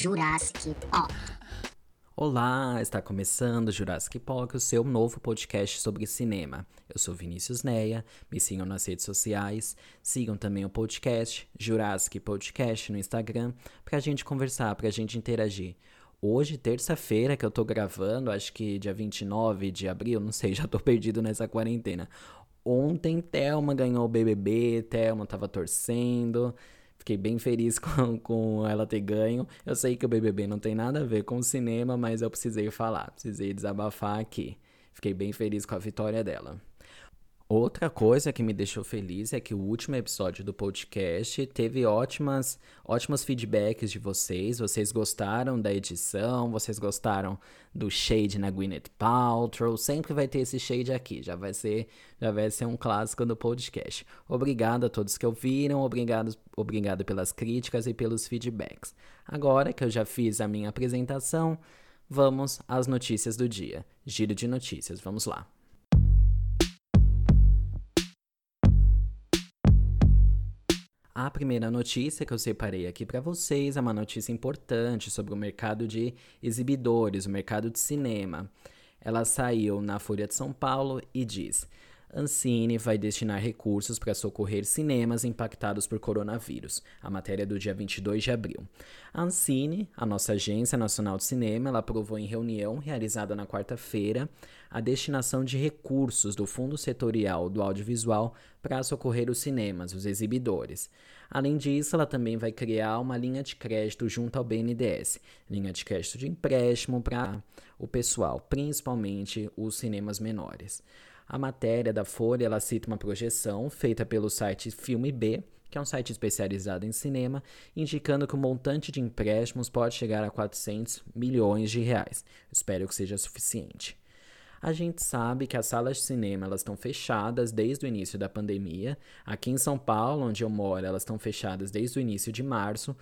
Jurassic Park. Olá, está começando Jurassic Park, o seu novo podcast sobre cinema. Eu sou Vinícius Neia, me sigam nas redes sociais, sigam também o podcast Jurassic Podcast no Instagram, pra gente conversar, pra gente interagir. Hoje, terça-feira, que eu tô gravando, acho que dia 29 de abril, não sei, já tô perdido nessa quarentena. Ontem, Thelma ganhou o BBB, Thelma tava torcendo. Fiquei bem feliz com, com ela ter ganho. Eu sei que o BBB não tem nada a ver com o cinema, mas eu precisei falar, precisei desabafar aqui. Fiquei bem feliz com a vitória dela. Outra coisa que me deixou feliz é que o último episódio do podcast teve ótimas, ótimos feedbacks de vocês. Vocês gostaram da edição, vocês gostaram do shade na Gwyneth Paltrow. Sempre vai ter esse shade aqui, já vai ser, já vai ser um clássico do podcast. Obrigado a todos que ouviram, obrigado, obrigado pelas críticas e pelos feedbacks. Agora que eu já fiz a minha apresentação, vamos às notícias do dia. Giro de notícias, vamos lá. A primeira notícia que eu separei aqui para vocês é uma notícia importante sobre o mercado de exibidores, o mercado de cinema. Ela saiu na Folha de São Paulo e diz: Ancine vai destinar recursos para socorrer cinemas impactados por coronavírus. A matéria é do dia 22 de abril. A Ancine, a nossa Agência Nacional de Cinema, ela aprovou em reunião realizada na quarta-feira a destinação de recursos do Fundo Setorial do Audiovisual para socorrer os cinemas, os exibidores. Além disso, ela também vai criar uma linha de crédito junto ao BNDES, linha de crédito de empréstimo para o pessoal, principalmente os cinemas menores. A matéria da Folha ela cita uma projeção feita pelo site Filme B, que é um site especializado em cinema, indicando que o montante de empréstimos pode chegar a 400 milhões de reais. Espero que seja suficiente. A gente sabe que as salas de cinema elas estão fechadas desde o início da pandemia. Aqui em São Paulo, onde eu moro, elas estão fechadas desde o início de março.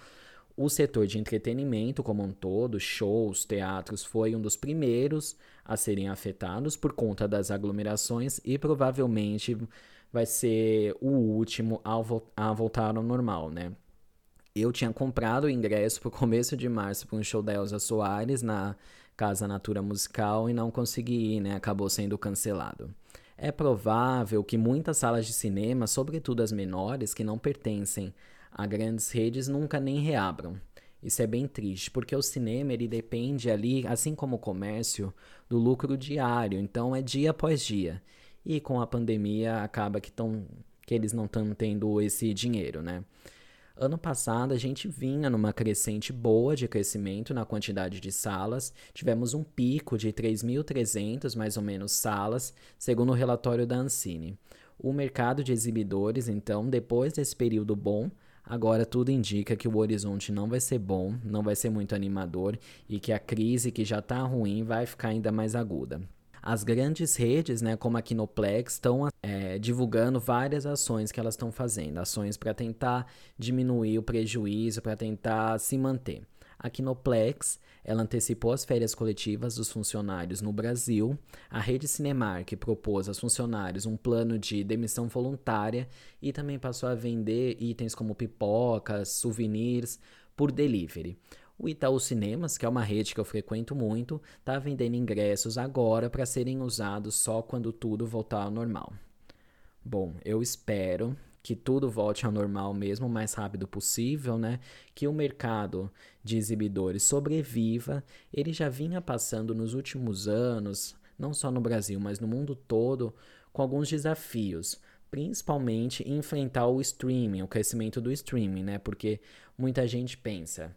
O setor de entretenimento como um todo, shows, teatros, foi um dos primeiros a serem afetados por conta das aglomerações e provavelmente vai ser o último a, vo a voltar ao normal, né? Eu tinha comprado o ingresso para o começo de março para um show da Elza Soares na Casa Natura Musical e não consegui ir, né? Acabou sendo cancelado. É provável que muitas salas de cinema, sobretudo as menores, que não pertencem a grandes redes nunca nem reabram. Isso é bem triste, porque o cinema ele depende ali, assim como o comércio, do lucro diário, então é dia após dia. E com a pandemia acaba que, tão, que eles não estão tendo esse dinheiro, né? Ano passado a gente vinha numa crescente boa de crescimento na quantidade de salas, tivemos um pico de 3.300 mais ou menos salas, segundo o relatório da Ancine. O mercado de exibidores, então, depois desse período bom, Agora tudo indica que o horizonte não vai ser bom, não vai ser muito animador e que a crise que já está ruim vai ficar ainda mais aguda. As grandes redes, né, como a Kinoplex, estão é, divulgando várias ações que elas estão fazendo, ações para tentar diminuir o prejuízo, para tentar se manter. A Kinoplex, ela antecipou as férias coletivas dos funcionários no Brasil. A rede Cinemark propôs aos funcionários um plano de demissão voluntária e também passou a vender itens como pipocas, souvenirs por delivery. O Itaú Cinemas, que é uma rede que eu frequento muito, está vendendo ingressos agora para serem usados só quando tudo voltar ao normal. Bom, eu espero que tudo volte ao normal mesmo o mais rápido possível, né? Que o mercado de exibidores sobreviva. Ele já vinha passando nos últimos anos, não só no Brasil, mas no mundo todo, com alguns desafios principalmente enfrentar o streaming, o crescimento do streaming, né? Porque muita gente pensa,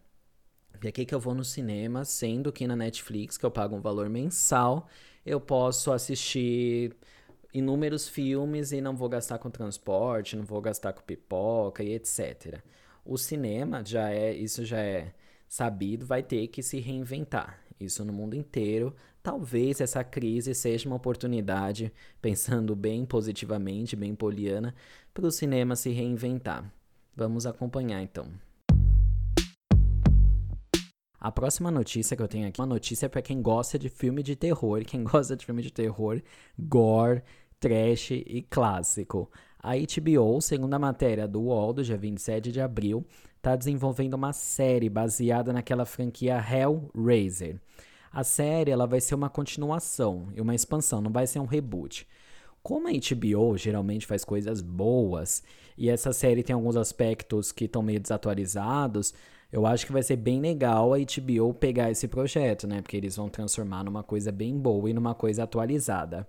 por que, que eu vou no cinema, sendo que na Netflix, que eu pago um valor mensal, eu posso assistir inúmeros filmes e não vou gastar com transporte, não vou gastar com pipoca e etc. O cinema já é, isso já é sabido, vai ter que se reinventar. Isso no mundo inteiro. Talvez essa crise seja uma oportunidade, pensando bem positivamente, bem poliana, para o cinema se reinventar. Vamos acompanhar então. A próxima notícia que eu tenho aqui é uma notícia para quem gosta de filme de terror, quem gosta de filme de terror, gore, trash e clássico. A HBO, segundo a matéria do UOL, do dia 27 de abril, está desenvolvendo uma série baseada naquela franquia Hellraiser. A série ela vai ser uma continuação e uma expansão, não vai ser um reboot. Como a HBO geralmente faz coisas boas e essa série tem alguns aspectos que estão meio desatualizados, eu acho que vai ser bem legal a HBO pegar esse projeto, né? Porque eles vão transformar numa coisa bem boa e numa coisa atualizada.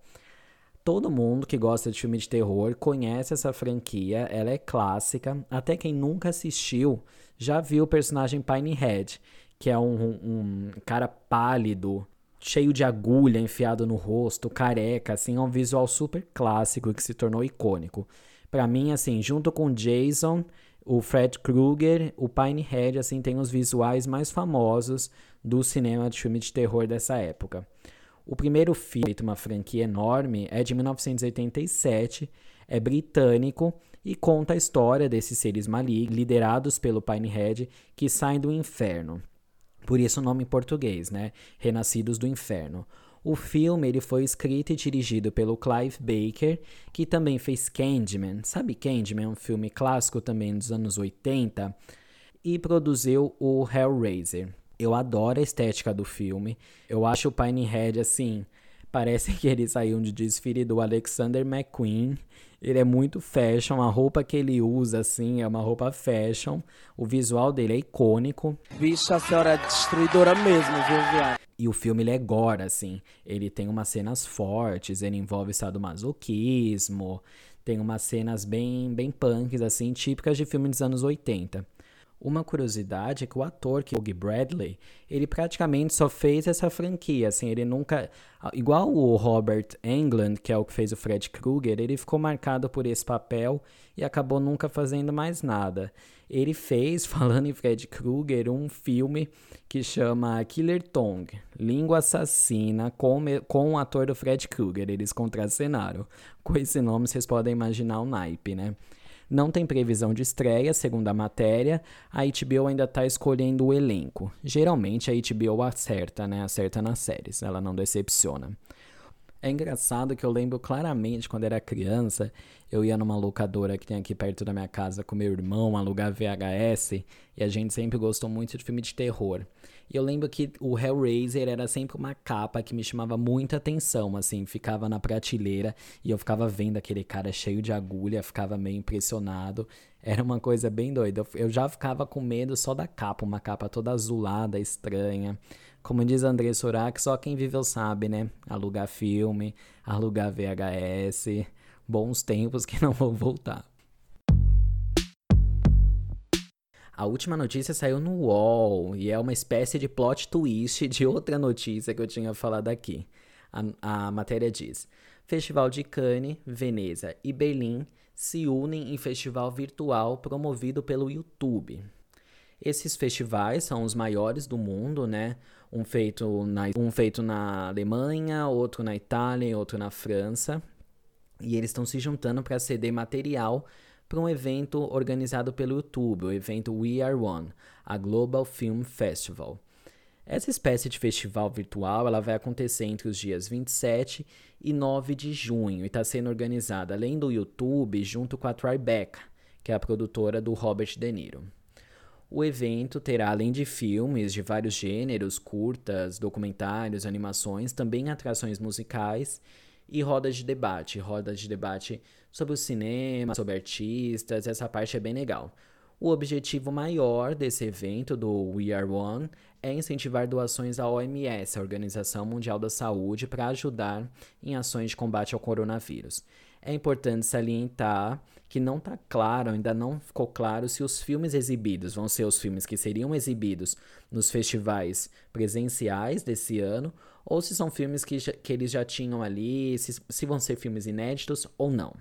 Todo mundo que gosta de filme de terror conhece essa franquia, ela é clássica. Até quem nunca assistiu já viu o personagem Pinehead, que é um, um cara pálido, cheio de agulha enfiado no rosto, careca, assim, é um visual super clássico que se tornou icônico. Para mim, assim, junto com Jason, o Fred Krueger, o Pinehead, assim, tem os visuais mais famosos do cinema de filme de terror dessa época. O primeiro filme, uma franquia enorme, é de 1987, é britânico e conta a história desses seres malignos, liderados pelo Pinehead, que saem do inferno. Por isso o nome em português, né? Renascidos do Inferno. O filme ele foi escrito e dirigido pelo Clive Baker, que também fez Candyman. Sabe Candyman? Um filme clássico também dos anos 80. E produziu o Hellraiser. Eu adoro a estética do filme. Eu acho o Pinehead assim. Parece que ele saiu de desfile do Alexander McQueen. Ele é muito fashion, a roupa que ele usa, assim, é uma roupa fashion. O visual dele é icônico. Bicha, a senhora é destruidora mesmo, viu, viado? E o filme ele é gore, assim. Ele tem umas cenas fortes, ele envolve sadomasoquismo, tem umas cenas bem, bem punks, assim, típicas de filme dos anos 80. Uma curiosidade é que o ator, que Bradley, ele praticamente só fez essa franquia, assim, ele nunca... Igual o Robert Englund, que é o que fez o Fred Krueger, ele ficou marcado por esse papel e acabou nunca fazendo mais nada. Ele fez, falando em Fred Krueger, um filme que chama Killer Tongue, Língua Assassina, com, com o ator do Fred Krueger, eles contracenaram. Com esse nome, vocês podem imaginar o naipe, né? Não tem previsão de estreia, segundo a matéria. A HBO ainda está escolhendo o elenco. Geralmente a HBO acerta, né? Acerta nas séries, ela não decepciona. É engraçado que eu lembro claramente quando era criança, eu ia numa locadora que tem aqui perto da minha casa com meu irmão alugar VHS e a gente sempre gostou muito de filme de terror. E eu lembro que o Hellraiser era sempre uma capa que me chamava muita atenção, assim, ficava na prateleira e eu ficava vendo aquele cara cheio de agulha, ficava meio impressionado. Era uma coisa bem doida. Eu já ficava com medo só da capa, uma capa toda azulada, estranha. Como diz André Surak, só quem viveu sabe, né? Alugar filme, alugar VHS, bons tempos que não vão voltar. A última notícia saiu no UOL e é uma espécie de plot twist de outra notícia que eu tinha falado aqui. A, a matéria diz: Festival de Cannes, Veneza e Berlim se unem em festival virtual promovido pelo YouTube. Esses festivais são os maiores do mundo, né? Um feito na, um feito na Alemanha, outro na Itália e outro na França. E eles estão se juntando para ceder material para um evento organizado pelo YouTube, o evento We Are One, a Global Film Festival. Essa espécie de festival virtual ela vai acontecer entre os dias 27 e 9 de junho e está sendo organizada além do YouTube junto com a Tribeca, que é a produtora do Robert De Niro. O evento terá, além de filmes de vários gêneros, curtas, documentários, animações, também atrações musicais e rodas de debate. Rodas de debate sobre o cinema, sobre artistas, essa parte é bem legal. O objetivo maior desse evento, do We Are One, é incentivar doações à OMS, a Organização Mundial da Saúde, para ajudar em ações de combate ao coronavírus. É importante salientar que não está claro, ainda não ficou claro se os filmes exibidos vão ser os filmes que seriam exibidos nos festivais presenciais desse ano, ou se são filmes que, que eles já tinham ali, se, se vão ser filmes inéditos ou não.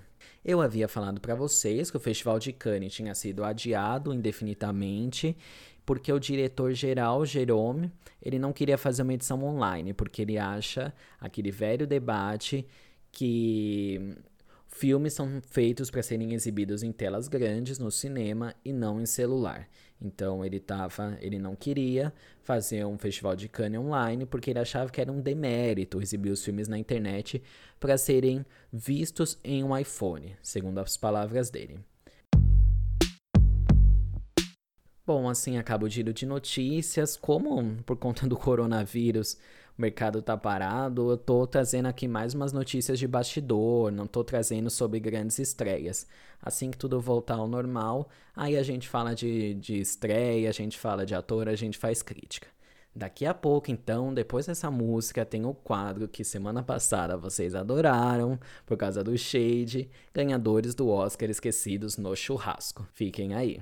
Eu havia falado para vocês que o Festival de Cannes tinha sido adiado indefinidamente porque o diretor-geral, Jerome, ele não queria fazer uma edição online, porque ele acha aquele velho debate que Filmes são feitos para serem exibidos em telas grandes no cinema e não em celular. Então ele tava, ele não queria fazer um festival de Cannes online porque ele achava que era um demérito exibir os filmes na internet para serem vistos em um iPhone, segundo as palavras dele. Bom, assim acaba o giro de notícias. Como por conta do coronavírus o mercado tá parado, eu tô trazendo aqui mais umas notícias de bastidor, não tô trazendo sobre grandes estreias. Assim que tudo voltar ao normal, aí a gente fala de, de estreia, a gente fala de ator, a gente faz crítica. Daqui a pouco, então, depois dessa música, tem o quadro que semana passada vocês adoraram, por causa do Shade, ganhadores do Oscar esquecidos no churrasco. Fiquem aí.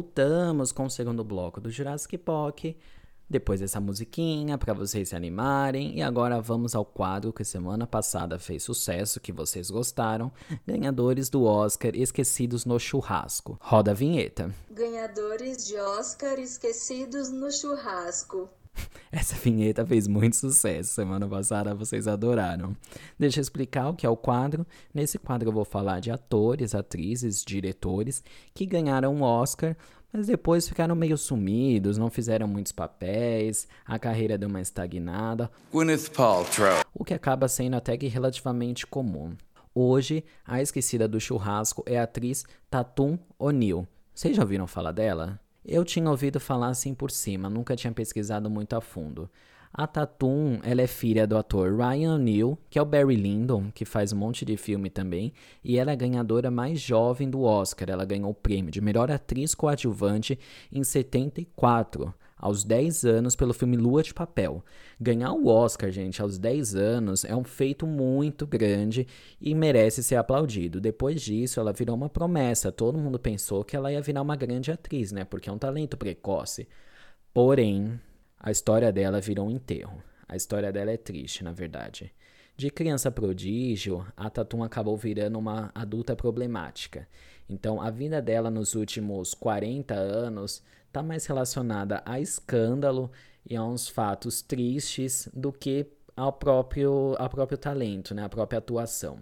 Voltamos com o segundo bloco do Jurassic Park. Depois dessa musiquinha para vocês se animarem. E agora vamos ao quadro que semana passada fez sucesso, que vocês gostaram. Ganhadores do Oscar esquecidos no churrasco. Roda a vinheta. Ganhadores de Oscar esquecidos no churrasco. Essa vinheta fez muito sucesso. Semana passada vocês adoraram. Deixa eu explicar o que é o quadro. Nesse quadro eu vou falar de atores, atrizes, diretores que ganharam o Oscar, mas depois ficaram meio sumidos, não fizeram muitos papéis, a carreira deu uma estagnada. Gwyneth Paltrow. O que acaba sendo até que relativamente comum. Hoje, a esquecida do churrasco é a atriz Tatum O'Neill. Vocês já ouviram falar dela? Eu tinha ouvido falar assim por cima, nunca tinha pesquisado muito a fundo. A Tatum, ela é filha do ator Ryan O'Neal, que é o Barry Lyndon, que faz um monte de filme também, e ela é a ganhadora mais jovem do Oscar. Ela ganhou o prêmio de melhor atriz coadjuvante em 74 aos 10 anos pelo filme Lua de Papel. Ganhar o Oscar, gente, aos 10 anos é um feito muito grande e merece ser aplaudido. Depois disso, ela virou uma promessa. Todo mundo pensou que ela ia virar uma grande atriz, né? Porque é um talento precoce. Porém, a história dela virou um enterro. A história dela é triste, na verdade. De criança prodígio, a Tatum acabou virando uma adulta problemática. Então, a vida dela nos últimos 40 anos está mais relacionada a escândalo e a uns fatos tristes do que ao próprio, ao próprio talento, né? a própria atuação.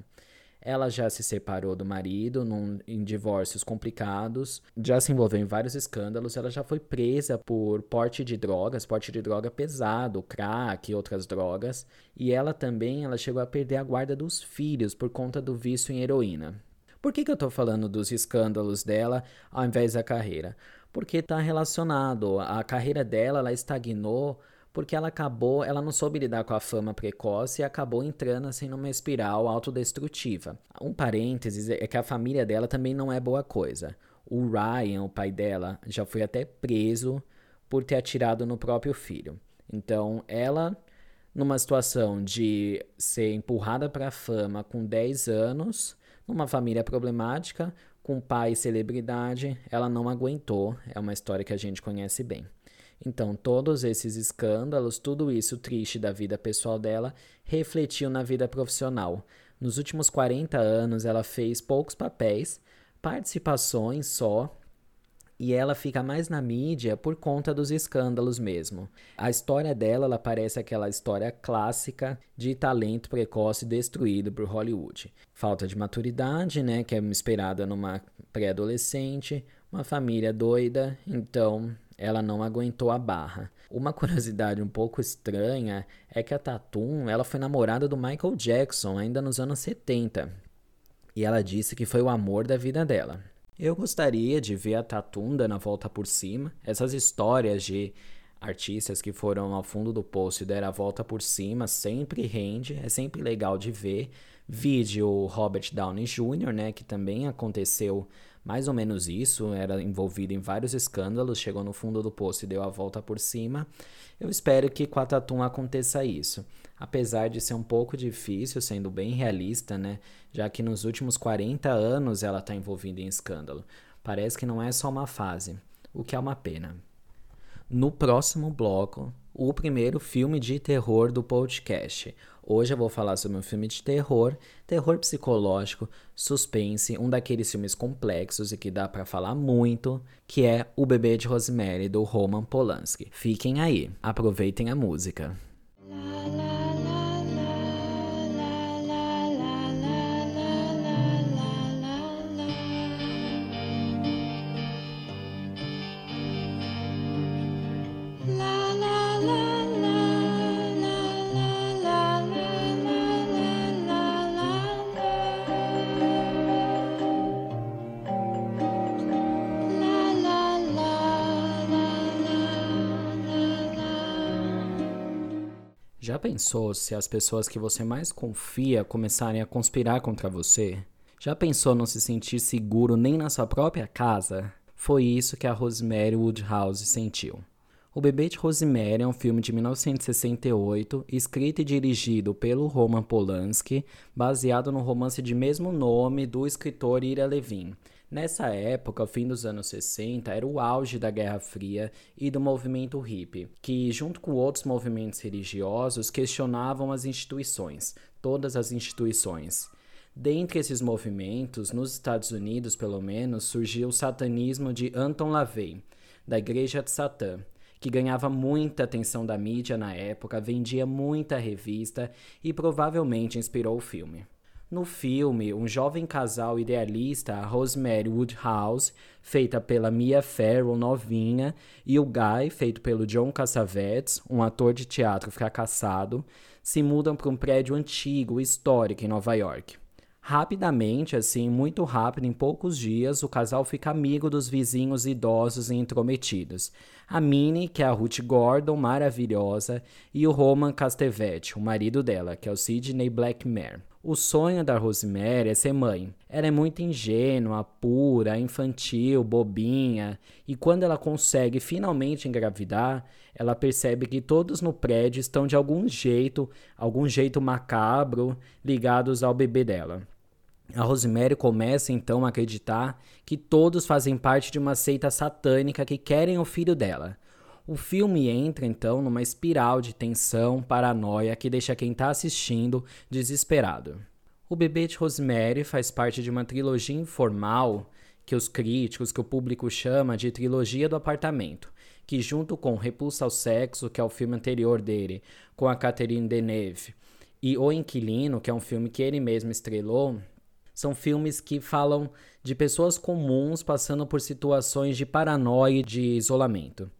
Ela já se separou do marido num, em divórcios complicados, já se envolveu em vários escândalos, ela já foi presa por porte de drogas, porte de droga pesado, crack e outras drogas, e ela também ela chegou a perder a guarda dos filhos por conta do vício em heroína. Por que, que eu estou falando dos escândalos dela ao invés da carreira? Porque está relacionado. A carreira dela ela estagnou porque ela acabou, ela não soube lidar com a fama precoce e acabou entrando assim numa espiral autodestrutiva. Um parênteses é que a família dela também não é boa coisa. O Ryan, o pai dela, já foi até preso por ter atirado no próprio filho. Então, ela numa situação de ser empurrada para a fama com 10 anos, numa família problemática, com pai celebridade, ela não aguentou. É uma história que a gente conhece bem. Então, todos esses escândalos, tudo isso triste da vida pessoal dela, refletiu na vida profissional. Nos últimos 40 anos, ela fez poucos papéis, participações só, e ela fica mais na mídia por conta dos escândalos mesmo. A história dela, ela parece aquela história clássica de talento precoce destruído por Hollywood. Falta de maturidade, né, que é esperada numa pré-adolescente, uma família doida, então ela não aguentou a barra. Uma curiosidade um pouco estranha é que a Tatum, ela foi namorada do Michael Jackson ainda nos anos 70. E ela disse que foi o amor da vida dela. Eu gostaria de ver a Tatum dando a volta por cima. Essas histórias de artistas que foram ao fundo do poço e deram a volta por cima sempre rende, é sempre legal de ver. Vídeo Robert Downey Jr., né, que também aconteceu mais ou menos isso, era envolvido em vários escândalos, chegou no fundo do poço e deu a volta por cima. Eu espero que com a Tatum aconteça isso apesar de ser um pouco difícil, sendo bem realista, né? Já que nos últimos 40 anos ela está envolvida em escândalo. Parece que não é só uma fase, o que é uma pena. No próximo bloco, o primeiro filme de terror do podcast. Hoje eu vou falar sobre um filme de terror, terror psicológico, suspense, um daqueles filmes complexos e que dá para falar muito, que é O Bebê de Rosemary do Roman Polanski. Fiquem aí, aproveitem a música. Já pensou se as pessoas que você mais confia começarem a conspirar contra você? Já pensou não se sentir seguro nem na sua própria casa? Foi isso que a Rosemary Woodhouse sentiu. O Bebê de Rosemary é um filme de 1968, escrito e dirigido pelo Roman Polanski, baseado no romance de mesmo nome do escritor Ira Levin. Nessa época, fim dos anos 60, era o auge da Guerra Fria e do movimento hippie, que, junto com outros movimentos religiosos, questionavam as instituições, todas as instituições. Dentre esses movimentos, nos Estados Unidos, pelo menos, surgiu o satanismo de Anton LaVey, da Igreja de Satã, que ganhava muita atenção da mídia na época, vendia muita revista e provavelmente inspirou o filme. No filme, um jovem casal idealista, a Rosemary Woodhouse, feita pela Mia Farrow novinha, e o Guy, feito pelo John Cassavetes, um ator de teatro fracassado, se mudam para um prédio antigo, histórico em Nova York. Rapidamente, assim, muito rápido, em poucos dias, o casal fica amigo dos vizinhos idosos e intrometidos. A Minnie, que é a Ruth Gordon, maravilhosa, e o Roman Castevetti, o marido dela, que é o Sidney Blackmare. O sonho da Rosemary é ser mãe. Ela é muito ingênua, pura, infantil, bobinha, e quando ela consegue finalmente engravidar, ela percebe que todos no prédio estão de algum jeito, algum jeito macabro, ligados ao bebê dela. A Rosemary começa então a acreditar que todos fazem parte de uma seita satânica que querem o filho dela. O filme entra então numa espiral de tensão, paranoia que deixa quem está assistindo desesperado. O Bebê de Rosemary faz parte de uma trilogia informal que os críticos, que o público chama de trilogia do apartamento, que junto com Repulsa ao Sexo, que é o filme anterior dele, com a Catherine Deneuve, e O Inquilino, que é um filme que ele mesmo estrelou, são filmes que falam de pessoas comuns passando por situações de paranoia e de isolamento.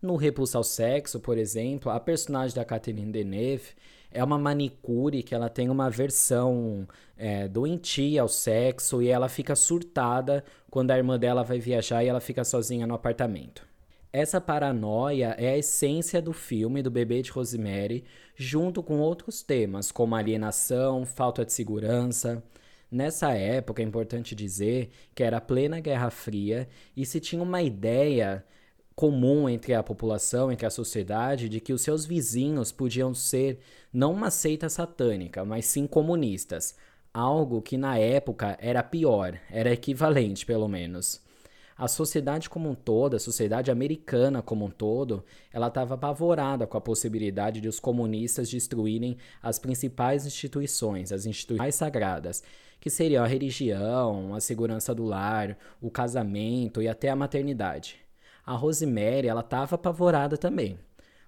No Repulsa ao Sexo, por exemplo, a personagem da Catherine Deneuve é uma manicure que ela tem uma versão é, doentia ao sexo e ela fica surtada quando a irmã dela vai viajar e ela fica sozinha no apartamento. Essa paranoia é a essência do filme do Bebê de Rosemary, junto com outros temas, como alienação, falta de segurança. Nessa época, é importante dizer que era plena Guerra Fria e se tinha uma ideia comum entre a população, entre a sociedade, de que os seus vizinhos podiam ser não uma seita satânica, mas sim comunistas. Algo que na época era pior, era equivalente pelo menos. A sociedade como um todo, a sociedade americana como um todo, ela estava apavorada com a possibilidade de os comunistas destruírem as principais instituições, as instituições sagradas, que seriam a religião, a segurança do lar, o casamento e até a maternidade. A Rosemary, ela estava apavorada também,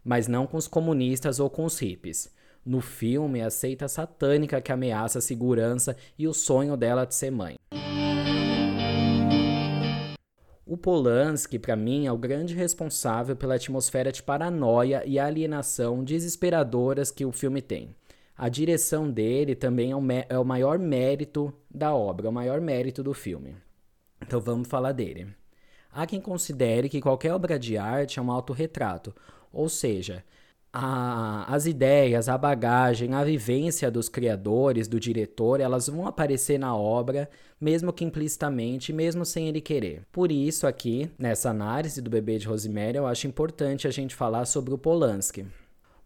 mas não com os comunistas ou com os hippies. No filme, a seita satânica que ameaça a segurança e o sonho dela de ser mãe. O Polanski, para mim, é o grande responsável pela atmosfera de paranoia e alienação desesperadoras que o filme tem. A direção dele também é o, é o maior mérito da obra, é o maior mérito do filme. Então vamos falar dele. Há quem considere que qualquer obra de arte é um autorretrato, ou seja, a, as ideias, a bagagem, a vivência dos criadores, do diretor, elas vão aparecer na obra, mesmo que implicitamente, mesmo sem ele querer. Por isso, aqui, nessa análise do bebê de Rosemary, eu acho importante a gente falar sobre o Polanski.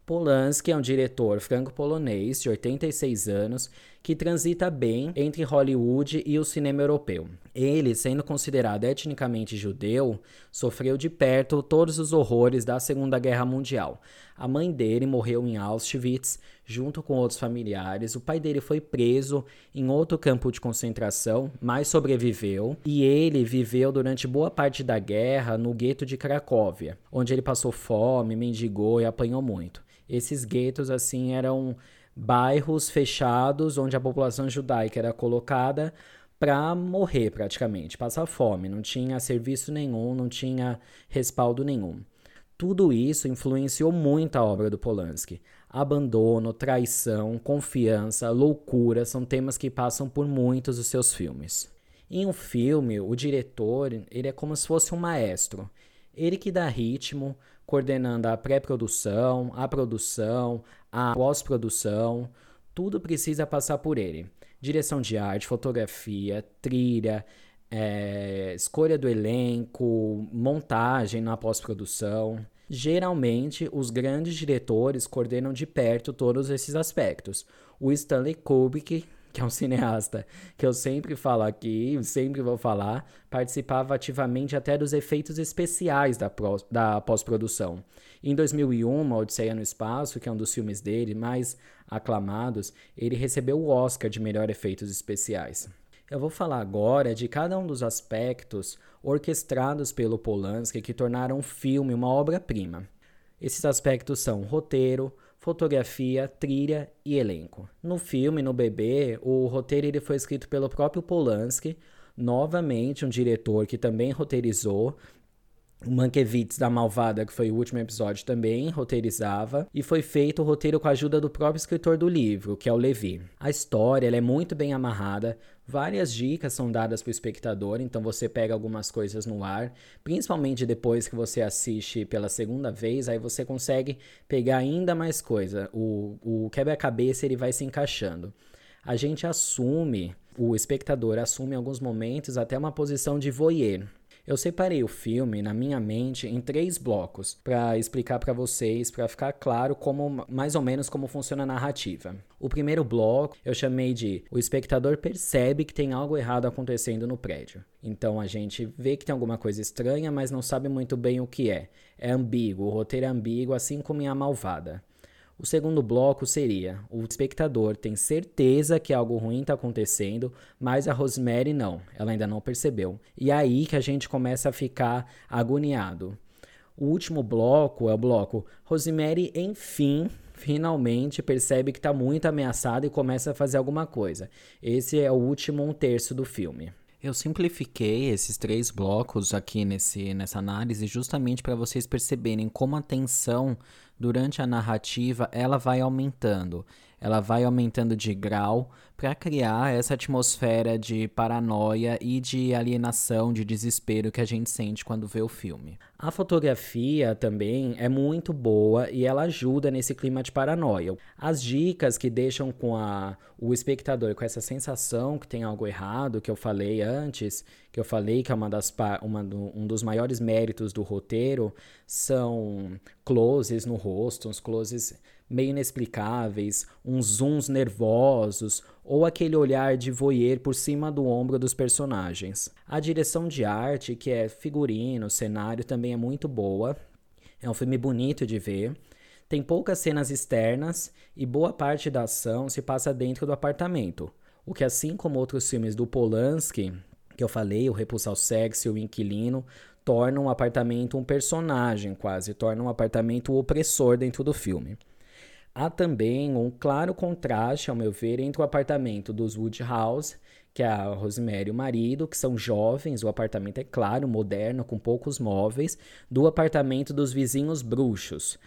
Polanski é um diretor franco-polonês de 86 anos que transita bem entre Hollywood e o cinema europeu. Ele, sendo considerado etnicamente judeu, sofreu de perto todos os horrores da Segunda Guerra Mundial. A mãe dele morreu em Auschwitz, junto com outros familiares. O pai dele foi preso em outro campo de concentração, mas sobreviveu. E ele viveu durante boa parte da guerra no gueto de Cracóvia, onde ele passou fome, mendigou e apanhou muito. Esses guetos, assim, eram bairros fechados onde a população judaica era colocada para morrer praticamente, passar fome, não tinha serviço nenhum, não tinha respaldo nenhum. Tudo isso influenciou muito a obra do Polanski. Abandono, traição, confiança, loucura são temas que passam por muitos dos seus filmes. Em um filme, o diretor ele é como se fosse um maestro. Ele que dá ritmo, coordenando a pré-produção, a produção, a pós-produção, tudo precisa passar por ele. Direção de arte, fotografia, trilha, é, escolha do elenco, montagem na pós-produção. Geralmente, os grandes diretores coordenam de perto todos esses aspectos. O Stanley Kubrick que é um cineasta que eu sempre falo aqui, sempre vou falar, participava ativamente até dos efeitos especiais da, da pós-produção. Em 2001, Odisseia no Espaço, que é um dos filmes dele mais aclamados, ele recebeu o Oscar de melhor efeitos especiais. Eu vou falar agora de cada um dos aspectos orquestrados pelo Polanski que tornaram o filme uma obra-prima. Esses aspectos são roteiro, fotografia, trilha e elenco. No filme, no Bebê, o roteiro ele foi escrito pelo próprio Polanski, novamente um diretor que também roteirizou, Mankiewicz da Malvada, que foi o último episódio, também roteirizava. E foi feito o roteiro com a ajuda do próprio escritor do livro, que é o Levi. A história é muito bem amarrada. Várias dicas são dadas para o espectador, então você pega algumas coisas no ar, principalmente depois que você assiste pela segunda vez, aí você consegue pegar ainda mais coisa. O, o quebra-cabeça ele vai se encaixando. A gente assume, o espectador assume em alguns momentos até uma posição de voyeur. Eu separei o filme na minha mente em três blocos para explicar para vocês, para ficar claro como mais ou menos como funciona a narrativa. O primeiro bloco eu chamei de o espectador percebe que tem algo errado acontecendo no prédio. Então a gente vê que tem alguma coisa estranha, mas não sabe muito bem o que é. É ambíguo, o roteiro é ambíguo, assim como em A Malvada. O segundo bloco seria: o espectador tem certeza que algo ruim está acontecendo, mas a Rosemary não, ela ainda não percebeu. E é aí que a gente começa a ficar agoniado. O último bloco é o bloco Rosemary, enfim, finalmente percebe que está muito ameaçada e começa a fazer alguma coisa. Esse é o último um terço do filme. Eu simplifiquei esses três blocos aqui nesse, nessa análise justamente para vocês perceberem como a tensão durante a narrativa ela vai aumentando ela vai aumentando de grau para criar essa atmosfera de paranoia e de alienação, de desespero que a gente sente quando vê o filme. A fotografia também é muito boa e ela ajuda nesse clima de paranoia. As dicas que deixam com a, o espectador com essa sensação que tem algo errado, que eu falei antes, que eu falei que é uma das, uma um dos maiores méritos do roteiro, são closes no rosto, uns closes meio inexplicáveis, uns zooms nervosos ou aquele olhar de voyeur por cima do ombro dos personagens. A direção de arte, que é figurino, cenário, também é muito boa. É um filme bonito de ver. Tem poucas cenas externas e boa parte da ação se passa dentro do apartamento. O que, assim como outros filmes do Polanski, que eu falei, o Repulsar o Sexo e o Inquilino, torna um apartamento um personagem quase, torna um apartamento opressor dentro do filme. Há também um claro contraste, ao meu ver, entre o apartamento dos Woodhouse, que é a Rosemary e o marido, que são jovens, o apartamento é claro, moderno, com poucos móveis, do apartamento dos vizinhos bruxos.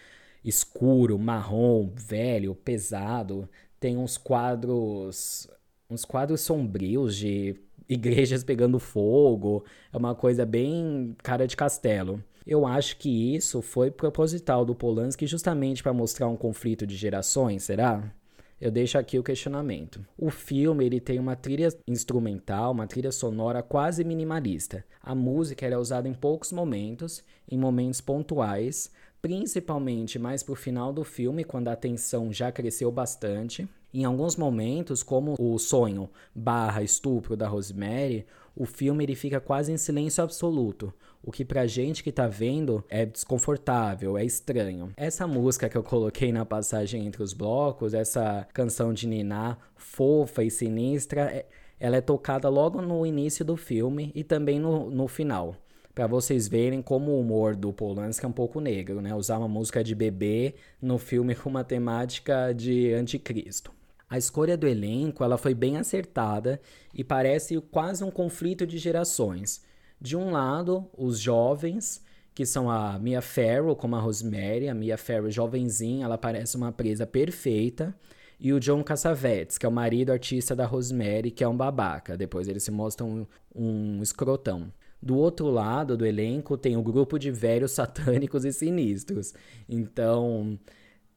Escuro, marrom, velho, pesado, tem uns quadros, uns quadros sombrios de igrejas pegando fogo, é uma coisa bem cara de castelo. Eu acho que isso foi proposital do Polanski justamente para mostrar um conflito de gerações, será? Eu deixo aqui o questionamento. O filme ele tem uma trilha instrumental, uma trilha sonora quase minimalista. A música é usada em poucos momentos, em momentos pontuais, principalmente mais pro final do filme, quando a tensão já cresceu bastante. Em alguns momentos, como o sonho barra estupro da Rosemary, o filme ele fica quase em silêncio absoluto, o que pra gente que tá vendo é desconfortável, é estranho. Essa música que eu coloquei na passagem entre os blocos, essa canção de Niná, fofa e sinistra, é, ela é tocada logo no início do filme e também no, no final. Para vocês verem como o humor do Polanski é um pouco negro, né? Usar uma música de bebê no filme com uma temática de anticristo. A escolha do elenco ela foi bem acertada e parece quase um conflito de gerações. De um lado, os jovens, que são a Mia Farrow como a Rosemary, a Mia Farrow jovenzinha, ela parece uma presa perfeita, e o John Cassavetes, que é o marido artista da Rosemary, que é um babaca. Depois eles se mostram um, um escrotão. Do outro lado do elenco tem o grupo de velhos satânicos e sinistros. Então,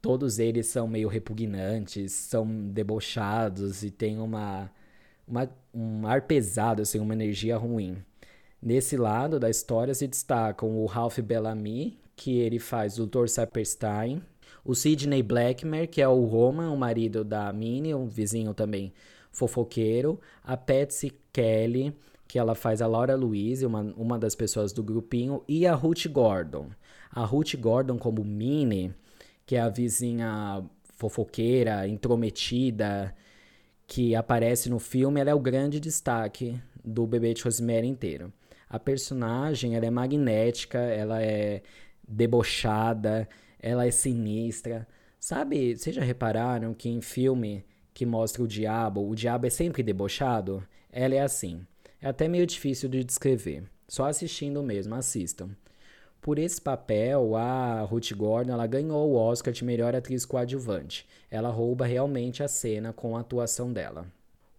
todos eles são meio repugnantes, são debochados e têm uma, uma, um ar pesado, assim, uma energia ruim. Nesse lado da história se destacam o Ralph Bellamy, que ele faz o Dr. Saperstein, o Sidney Blackmer, que é o Roman, o marido da Minnie, um vizinho também fofoqueiro, a Patsy Kelly, que ela faz a Laura Louise, uma, uma das pessoas do grupinho, e a Ruth Gordon. A Ruth Gordon como Minnie que é a vizinha fofoqueira, intrometida, que aparece no filme, ela é o grande destaque do Bebê de Rosemary inteiro. A personagem, ela é magnética, ela é debochada, ela é sinistra. Sabe, vocês já repararam que em filme que mostra o diabo, o diabo é sempre debochado? Ela é assim. É até meio difícil de descrever. Só assistindo mesmo, assistam. Por esse papel, a Ruth Gordon ela ganhou o Oscar de melhor atriz coadjuvante. Ela rouba realmente a cena com a atuação dela.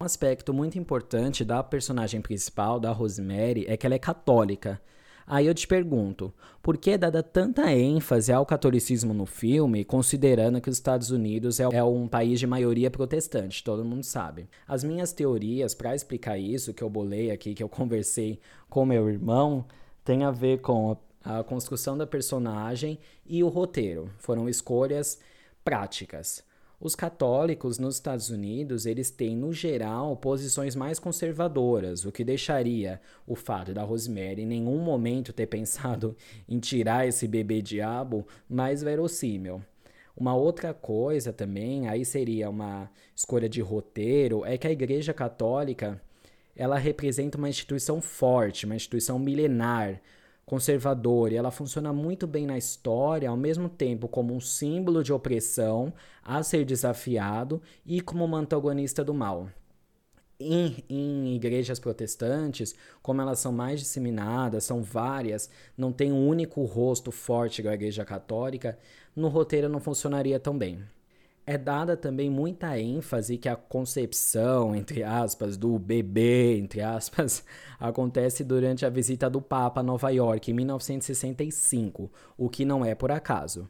Um aspecto muito importante da personagem principal, da Rosemary, é que ela é católica. Aí eu te pergunto, por que é dada tanta ênfase ao catolicismo no filme, considerando que os Estados Unidos é, é um país de maioria protestante, todo mundo sabe. As minhas teorias para explicar isso, que eu bolei aqui, que eu conversei com meu irmão, tem a ver com a construção da personagem e o roteiro. Foram escolhas práticas. Os católicos nos Estados Unidos, eles têm, no geral, posições mais conservadoras, o que deixaria o fato da Rosemary em nenhum momento ter pensado em tirar esse bebê diabo mais verossímil. Uma outra coisa também, aí seria uma escolha de roteiro, é que a Igreja Católica, ela representa uma instituição forte, uma instituição milenar, conservadora e ela funciona muito bem na história, ao mesmo tempo como um símbolo de opressão a ser desafiado e como uma antagonista do mal. Em, em, igrejas protestantes, como elas são mais disseminadas, são várias, não tem um único rosto forte igual a igreja católica, no roteiro não funcionaria tão bem é dada também muita ênfase que a concepção, entre aspas, do bebê, entre aspas, acontece durante a visita do Papa a Nova York em 1965, o que não é por acaso.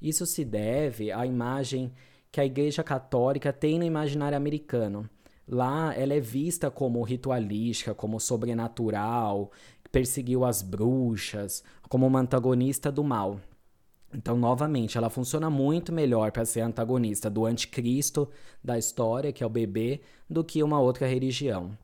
Isso se deve à imagem que a Igreja Católica tem no imaginário americano. Lá ela é vista como ritualística, como sobrenatural, perseguiu as bruxas, como uma antagonista do mal. Então, novamente, ela funciona muito melhor para ser antagonista do anticristo da história, que é o bebê, do que uma outra religião.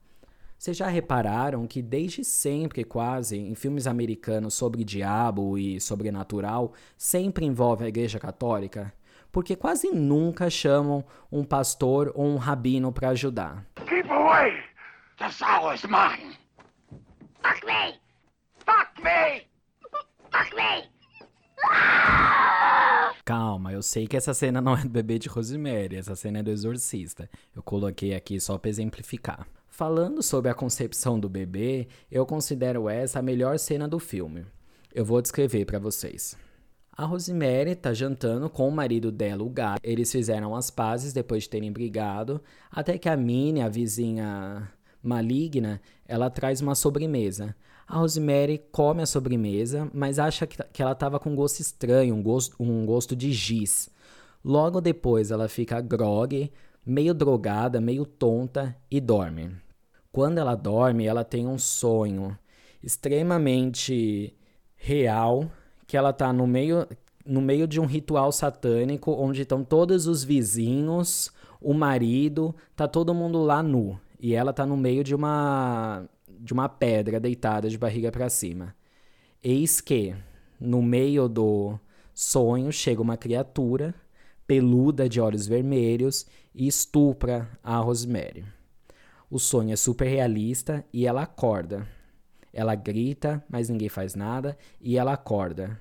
Vocês já repararam que desde sempre, quase, em filmes americanos sobre diabo e sobrenatural, sempre envolve a igreja católica? Porque quase nunca chamam um pastor ou um rabino para ajudar. Keep away! The soul is mine! Fuck me! Fuck me! Fuck me! Calma, eu sei que essa cena não é do bebê de Rosemary, essa cena é do exorcista. Eu coloquei aqui só para exemplificar. Falando sobre a concepção do bebê, eu considero essa a melhor cena do filme. Eu vou descrever para vocês. A Rosemary tá jantando com o marido dela, o Guy. Eles fizeram as pazes depois de terem brigado, até que a Minnie, a vizinha maligna, ela traz uma sobremesa. A Rosemary come a sobremesa, mas acha que, que ela estava com um gosto estranho, um gosto, um gosto de giz. Logo depois ela fica grog, meio drogada, meio tonta e dorme. Quando ela dorme, ela tem um sonho extremamente real que ela está no meio no meio de um ritual satânico onde estão todos os vizinhos o marido, tá todo mundo lá nu e ela tá no meio de uma de uma pedra deitada de barriga para cima. Eis que no meio do sonho chega uma criatura peluda de olhos vermelhos e estupra a Rosemary. O sonho é super realista e ela acorda. Ela grita, mas ninguém faz nada e ela acorda.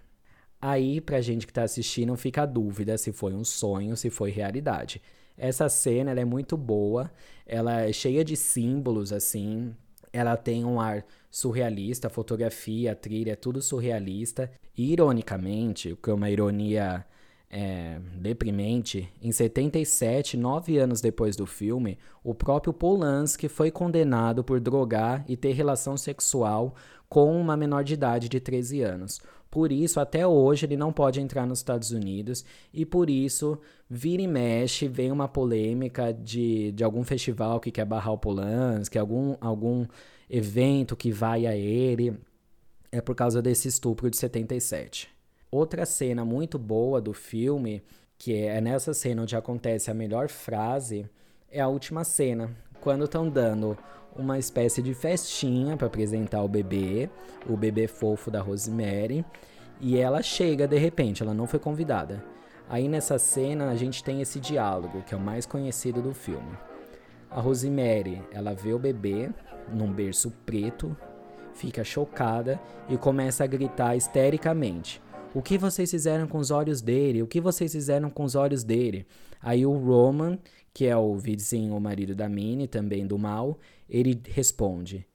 Aí, pra gente que tá assistindo, fica a dúvida se foi um sonho, se foi realidade. Essa cena é muito boa, ela é cheia de símbolos, assim. Ela tem um ar surrealista, a fotografia, a trilha, é tudo surrealista. E, ironicamente, o que é uma ironia é, deprimente, em 77, nove anos depois do filme, o próprio Polanski foi condenado por drogar e ter relação sexual com uma menor de idade de 13 anos. Por isso, até hoje, ele não pode entrar nos Estados Unidos e por isso, vira e mexe, vem uma polêmica de, de algum festival que quer barrar o Polanski, algum, algum evento que vai a ele. É por causa desse estupro de 77. Outra cena muito boa do filme, que é nessa cena onde acontece a melhor frase, é a última cena, quando estão dando uma espécie de festinha para apresentar o bebê, o bebê fofo da Rosemary, e ela chega de repente, ela não foi convidada. Aí nessa cena a gente tem esse diálogo, que é o mais conhecido do filme. A Rosemary, ela vê o bebê num berço preto, fica chocada e começa a gritar histericamente: o que vocês fizeram com os olhos dele? O que vocês fizeram com os olhos dele? Aí o Roman, que é o vizinho, o marido da Minnie, também do mal, ele responde: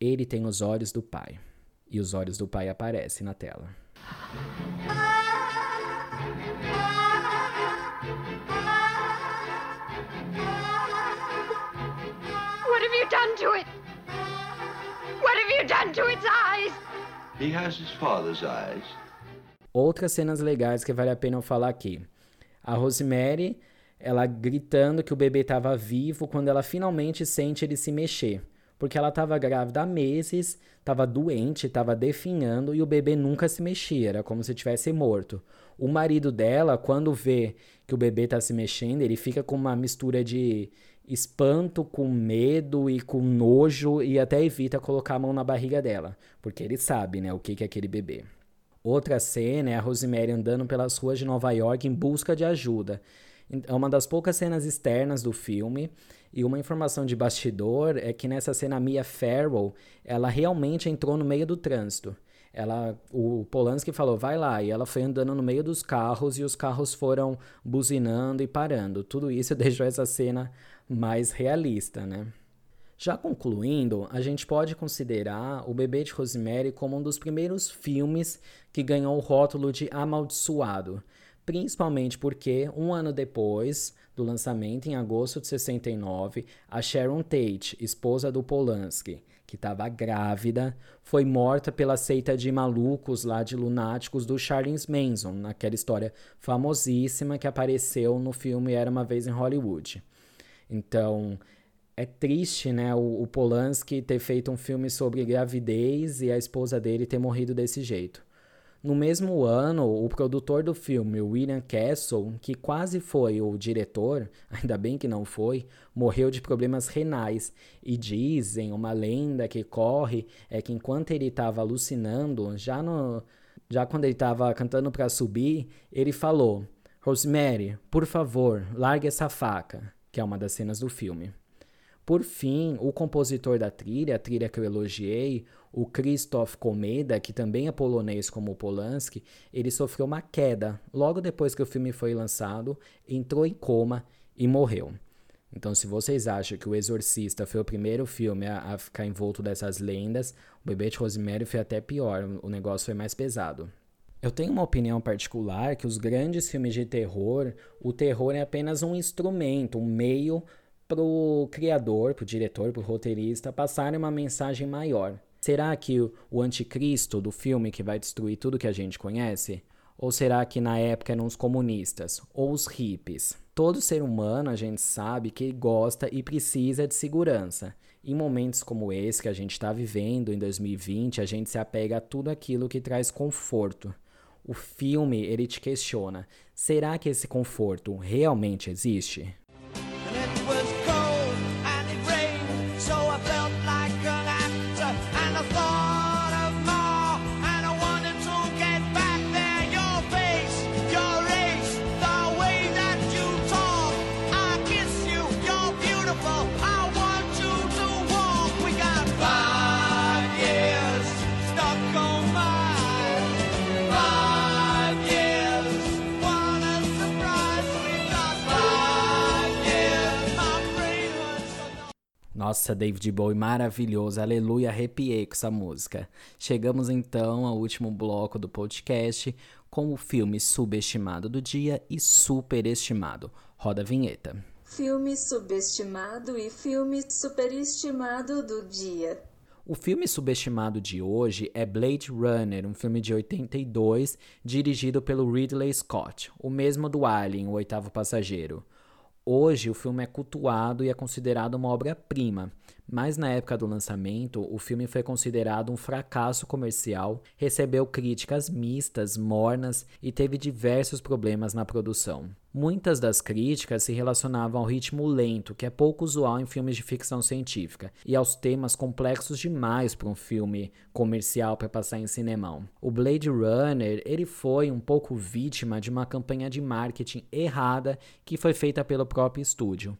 Ele tem os olhos do pai. E os olhos do pai aparecem na tela. What have you done to it? What have you done to its eyes? He has his father's eyes. Outras cenas legais que vale a pena eu falar aqui. A Rosemary, ela gritando que o bebê estava vivo quando ela finalmente sente ele se mexer. Porque ela estava grávida há meses, estava doente, estava definhando e o bebê nunca se mexia, era como se tivesse morto. O marido dela, quando vê que o bebê está se mexendo, ele fica com uma mistura de espanto, com medo e com nojo e até evita colocar a mão na barriga dela, porque ele sabe, né, o que, que é aquele bebê. Outra cena é a Rosemary andando pelas ruas de Nova York em busca de ajuda. É uma das poucas cenas externas do filme. E uma informação de bastidor é que nessa cena a Mia Farrow, ela realmente entrou no meio do trânsito. Ela, o Polanski falou, vai lá, e ela foi andando no meio dos carros e os carros foram buzinando e parando. Tudo isso deixou essa cena mais realista, né? Já concluindo, a gente pode considerar O Bebê de Rosemary como um dos primeiros filmes que ganhou o rótulo de amaldiçoado, principalmente porque, um ano depois do lançamento, em agosto de 69, a Sharon Tate, esposa do Polanski, que estava grávida, foi morta pela seita de malucos lá de lunáticos do Charles Manson, naquela história famosíssima que apareceu no filme Era uma Vez em Hollywood. Então, é triste, né, o, o, Polanski ter feito um filme sobre gravidez e a esposa dele ter morrido desse jeito. No mesmo ano, o produtor do filme, William Castle, que quase foi o diretor, ainda bem que não foi, morreu de problemas renais. E dizem, uma lenda que corre, é que enquanto ele estava alucinando, já, no, já quando ele estava cantando para subir, ele falou: Rosemary, por favor, largue essa faca, que é uma das cenas do filme. Por fim, o compositor da trilha, a trilha que eu elogiei, o Krzysztof Komeda, que também é polonês como Polanski, ele sofreu uma queda logo depois que o filme foi lançado, entrou em coma e morreu. Então, se vocês acham que O Exorcista foi o primeiro filme a, a ficar envolto dessas lendas, o Bebê de Rosemary foi até pior, o negócio foi mais pesado. Eu tenho uma opinião particular que os grandes filmes de terror, o terror é apenas um instrumento, um meio para o criador, para o diretor, para o roteirista passarem uma mensagem maior. Será que o anticristo do filme que vai destruir tudo que a gente conhece? Ou será que na época eram os comunistas ou os hippies? Todo ser humano a gente sabe que gosta e precisa de segurança. Em momentos como esse que a gente está vivendo em 2020, a gente se apega a tudo aquilo que traz conforto. O filme ele te questiona: será que esse conforto realmente existe? Nossa, David Bowie maravilhoso, aleluia, arrepiei com essa música. Chegamos então ao último bloco do podcast com o filme subestimado do dia e superestimado. Roda a vinheta. Filme subestimado e filme superestimado do dia. O filme subestimado de hoje é Blade Runner, um filme de 82, dirigido pelo Ridley Scott, o mesmo do Alien, o oitavo passageiro. Hoje o filme é cultuado e é considerado uma obra-prima, mas na época do lançamento o filme foi considerado um fracasso comercial, recebeu críticas mistas, mornas e teve diversos problemas na produção. Muitas das críticas se relacionavam ao ritmo lento, que é pouco usual em filmes de ficção científica, e aos temas complexos demais para um filme comercial para passar em cinemão. O Blade Runner, ele foi um pouco vítima de uma campanha de marketing errada que foi feita pelo próprio estúdio.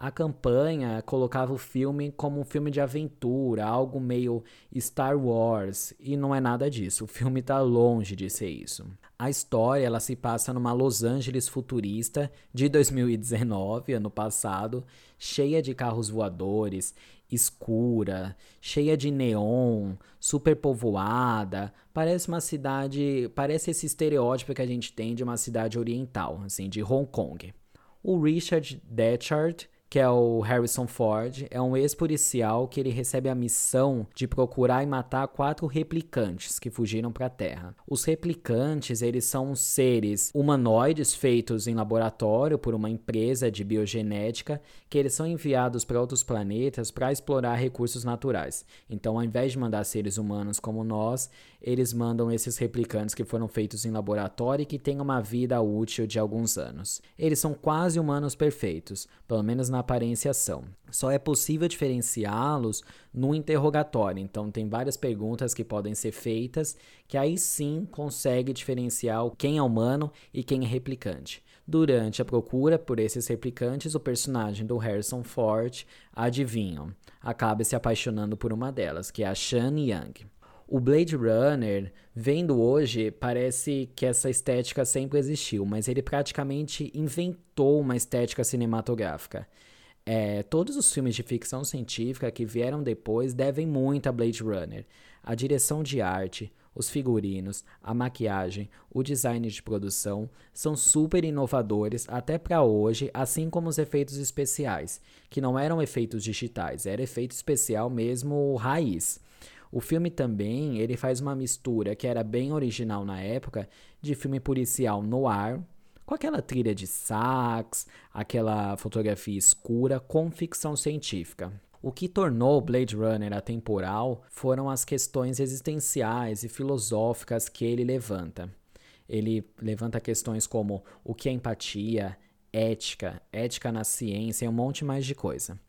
A campanha colocava o filme como um filme de aventura, algo meio Star Wars, e não é nada disso. O filme está longe de ser isso. A história ela se passa numa Los Angeles futurista de 2019, ano passado, cheia de carros voadores, escura, cheia de neon, super povoada. Parece uma cidade, parece esse estereótipo que a gente tem de uma cidade oriental, assim, de Hong Kong. O Richard Detchard que é o Harrison Ford, é um ex-policial que ele recebe a missão de procurar e matar quatro replicantes que fugiram para a Terra. Os replicantes, eles são seres humanoides feitos em laboratório por uma empresa de biogenética, que eles são enviados para outros planetas para explorar recursos naturais. Então, ao invés de mandar seres humanos como nós, eles mandam esses replicantes que foram feitos em laboratório e que têm uma vida útil de alguns anos. Eles são quase humanos perfeitos, pelo menos na na aparência são. Só é possível diferenciá-los no interrogatório. Então, tem várias perguntas que podem ser feitas que aí sim consegue diferenciar quem é humano e quem é replicante. Durante a procura por esses replicantes, o personagem do Harrison Ford, adivinham, acaba se apaixonando por uma delas, que é a Shan Young. O Blade Runner, vendo hoje, parece que essa estética sempre existiu, mas ele praticamente inventou uma estética cinematográfica. É, todos os filmes de ficção científica que vieram depois devem muito a Blade Runner. A direção de arte, os figurinos, a maquiagem, o design de produção são super inovadores até para hoje, assim como os efeitos especiais, que não eram efeitos digitais, era efeito especial mesmo raiz. O filme também, ele faz uma mistura que era bem original na época, de filme policial no ar, com aquela trilha de sax, aquela fotografia escura com ficção científica. O que tornou Blade Runner atemporal foram as questões existenciais e filosóficas que ele levanta. Ele levanta questões como o que é empatia, ética, ética na ciência e um monte mais de coisa.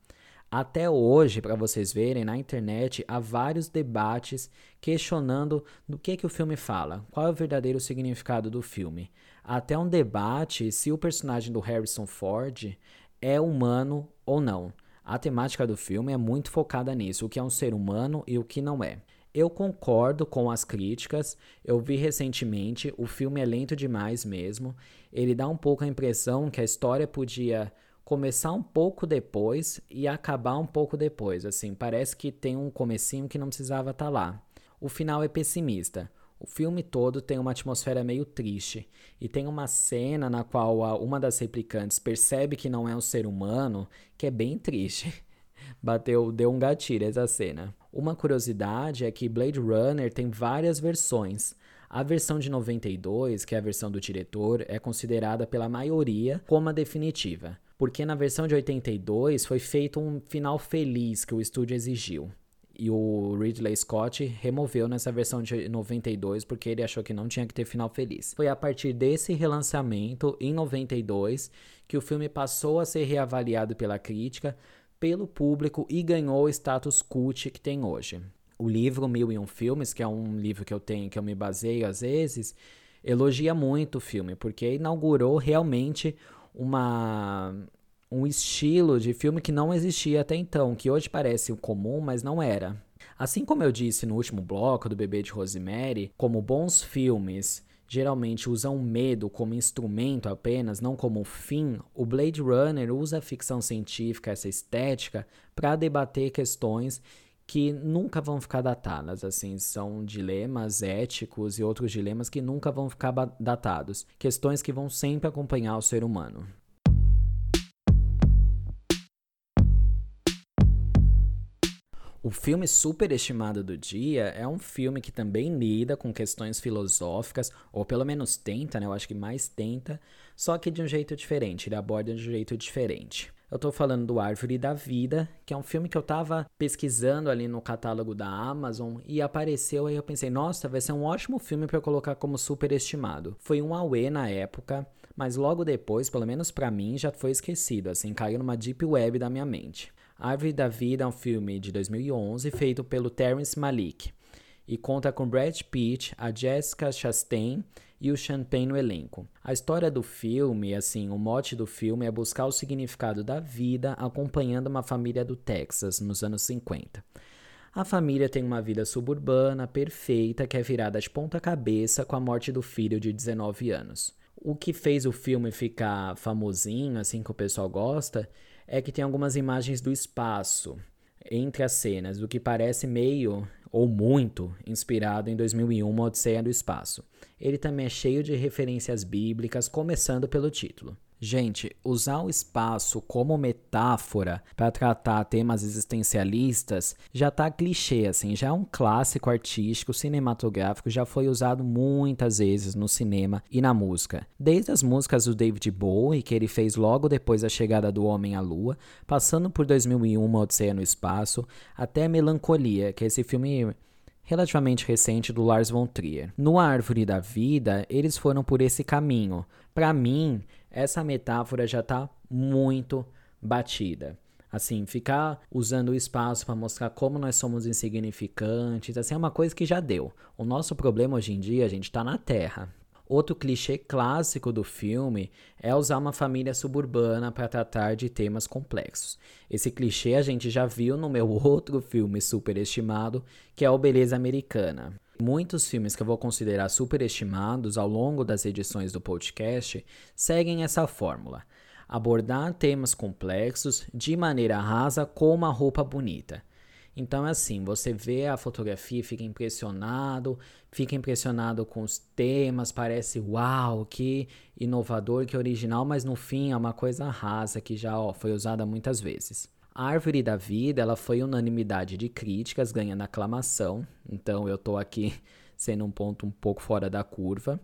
Até hoje, para vocês verem, na internet há vários debates questionando do que, que o filme fala, qual é o verdadeiro significado do filme. Até um debate se o personagem do Harrison Ford é humano ou não. A temática do filme é muito focada nisso, o que é um ser humano e o que não é. Eu concordo com as críticas. Eu vi recentemente, o filme é lento demais mesmo. Ele dá um pouco a impressão que a história podia começar um pouco depois e acabar um pouco depois. Assim, parece que tem um comecinho que não precisava estar tá lá. O final é pessimista. O filme todo tem uma atmosfera meio triste e tem uma cena na qual uma das replicantes percebe que não é um ser humano, que é bem triste. Bateu, deu um gatilho essa cena. Uma curiosidade é que Blade Runner tem várias versões. A versão de 92, que é a versão do diretor, é considerada pela maioria como a definitiva porque na versão de 82 foi feito um final feliz que o estúdio exigiu. E o Ridley Scott removeu nessa versão de 92 porque ele achou que não tinha que ter final feliz. Foi a partir desse relançamento, em 92, que o filme passou a ser reavaliado pela crítica, pelo público e ganhou o status cult que tem hoje. O livro Mil e Um Filmes, que é um livro que eu tenho, que eu me baseio às vezes, elogia muito o filme, porque inaugurou realmente uma um estilo de filme que não existia até então, que hoje parece comum, mas não era. Assim como eu disse no último bloco do Bebê de Rosemary, como bons filmes geralmente usam medo como instrumento apenas, não como fim, o Blade Runner usa a ficção científica, essa estética, para debater questões que nunca vão ficar datadas, assim, são dilemas éticos e outros dilemas que nunca vão ficar datados, questões que vão sempre acompanhar o ser humano. O filme superestimado do dia é um filme que também lida com questões filosóficas, ou pelo menos tenta, né? Eu acho que mais tenta, só que de um jeito diferente, ele aborda de um jeito diferente. Eu tô falando do Árvore da Vida, que é um filme que eu tava pesquisando ali no catálogo da Amazon e apareceu aí eu pensei, nossa, vai ser um ótimo filme para colocar como superestimado. Foi um auê na época, mas logo depois, pelo menos para mim, já foi esquecido, assim, caiu numa deep web da minha mente. Árvore da Vida é um filme de 2011 feito pelo Terrence Malick e conta com Brad Pitt, a Jessica Chastain e o Champagne no elenco. A história do filme, assim, o mote do filme é buscar o significado da vida acompanhando uma família do Texas nos anos 50. A família tem uma vida suburbana perfeita que é virada de ponta cabeça com a morte do filho de 19 anos. O que fez o filme ficar famosinho, assim que o pessoal gosta, é que tem algumas imagens do espaço entre as cenas, o que parece meio ou muito inspirado em 2001 Odisseia do Espaço. Ele também é cheio de referências bíblicas, começando pelo título. Gente, usar o espaço como metáfora para tratar temas existencialistas já tá clichê, assim, já é um clássico artístico cinematográfico, já foi usado muitas vezes no cinema e na música. Desde as músicas do David Bowie, que ele fez logo depois da chegada do Homem à Lua, passando por 2001 Uma Odisseia no Espaço, até Melancolia, que é esse filme relativamente recente do Lars von Trier. No Árvore da Vida, eles foram por esse caminho. Para mim, essa metáfora já está muito batida. Assim, ficar usando o espaço para mostrar como nós somos insignificantes, assim, é uma coisa que já deu. O nosso problema hoje em dia, a gente está na Terra. Outro clichê clássico do filme é usar uma família suburbana para tratar de temas complexos. Esse clichê a gente já viu no meu outro filme superestimado, que é o Beleza Americana. Muitos filmes que eu vou considerar superestimados ao longo das edições do podcast seguem essa fórmula: abordar temas complexos de maneira rasa com uma roupa bonita. Então é assim, você vê a fotografia, fica impressionado, fica impressionado com os temas, parece uau, que inovador, que original, mas no fim é uma coisa rasa que já ó, foi usada muitas vezes. A Árvore da Vida, ela foi unanimidade de críticas, ganhando aclamação. Então eu tô aqui sendo um ponto um pouco fora da curva.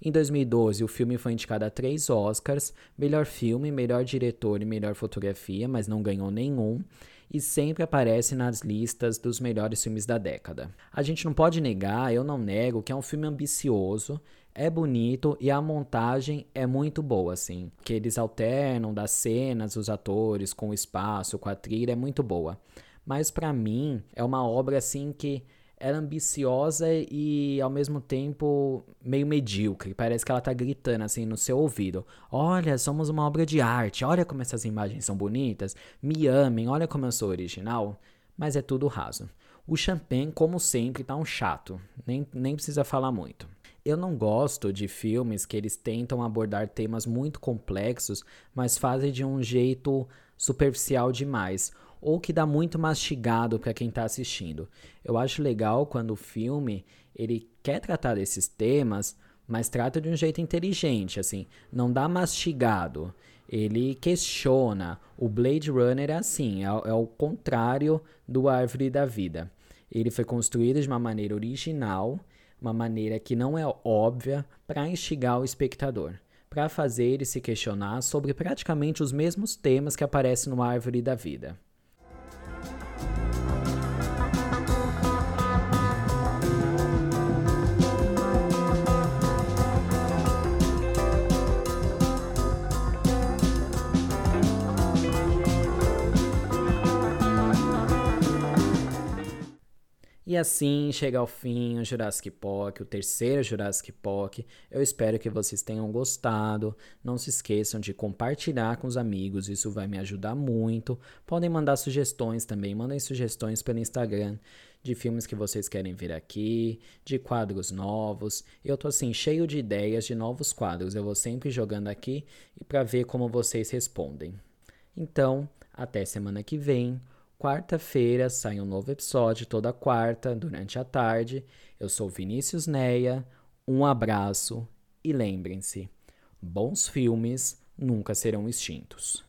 Em 2012, o filme foi indicado a três Oscars: melhor filme, melhor diretor e melhor fotografia, mas não ganhou nenhum. E sempre aparece nas listas dos melhores filmes da década. A gente não pode negar, eu não nego, que é um filme ambicioso, é bonito e a montagem é muito boa, assim. Que eles alternam das cenas, os atores, com o espaço, com a trilha, é muito boa. Mas para mim é uma obra assim que é ambiciosa e ao mesmo tempo meio medíocre. Parece que ela tá gritando assim no seu ouvido: Olha, somos uma obra de arte, olha como essas imagens são bonitas, me amem, olha como eu sou original. Mas é tudo raso. O Champagne, como sempre, tá um chato, nem, nem precisa falar muito. Eu não gosto de filmes que eles tentam abordar temas muito complexos, mas fazem de um jeito superficial demais, ou que dá muito mastigado para quem está assistindo. Eu acho legal quando o filme ele quer tratar desses temas, mas trata de um jeito inteligente, assim, não dá mastigado. Ele questiona. O Blade Runner é assim, é, é o contrário do Árvore da Vida. Ele foi construído de uma maneira original uma maneira que não é óbvia para instigar o espectador, para fazer ele se questionar sobre praticamente os mesmos temas que aparecem no Árvore da Vida. E assim chega ao fim o Jurassic Park, o terceiro Jurassic Park. Eu espero que vocês tenham gostado. Não se esqueçam de compartilhar com os amigos, isso vai me ajudar muito. Podem mandar sugestões também, mandem sugestões pelo Instagram. de filmes que vocês querem ver aqui, de quadros novos. Eu tô assim cheio de ideias de novos quadros. Eu vou sempre jogando aqui e para ver como vocês respondem. Então, até semana que vem. Quarta-feira sai um novo episódio toda quarta durante a tarde. Eu sou Vinícius Neia. Um abraço e lembrem-se, bons filmes nunca serão extintos.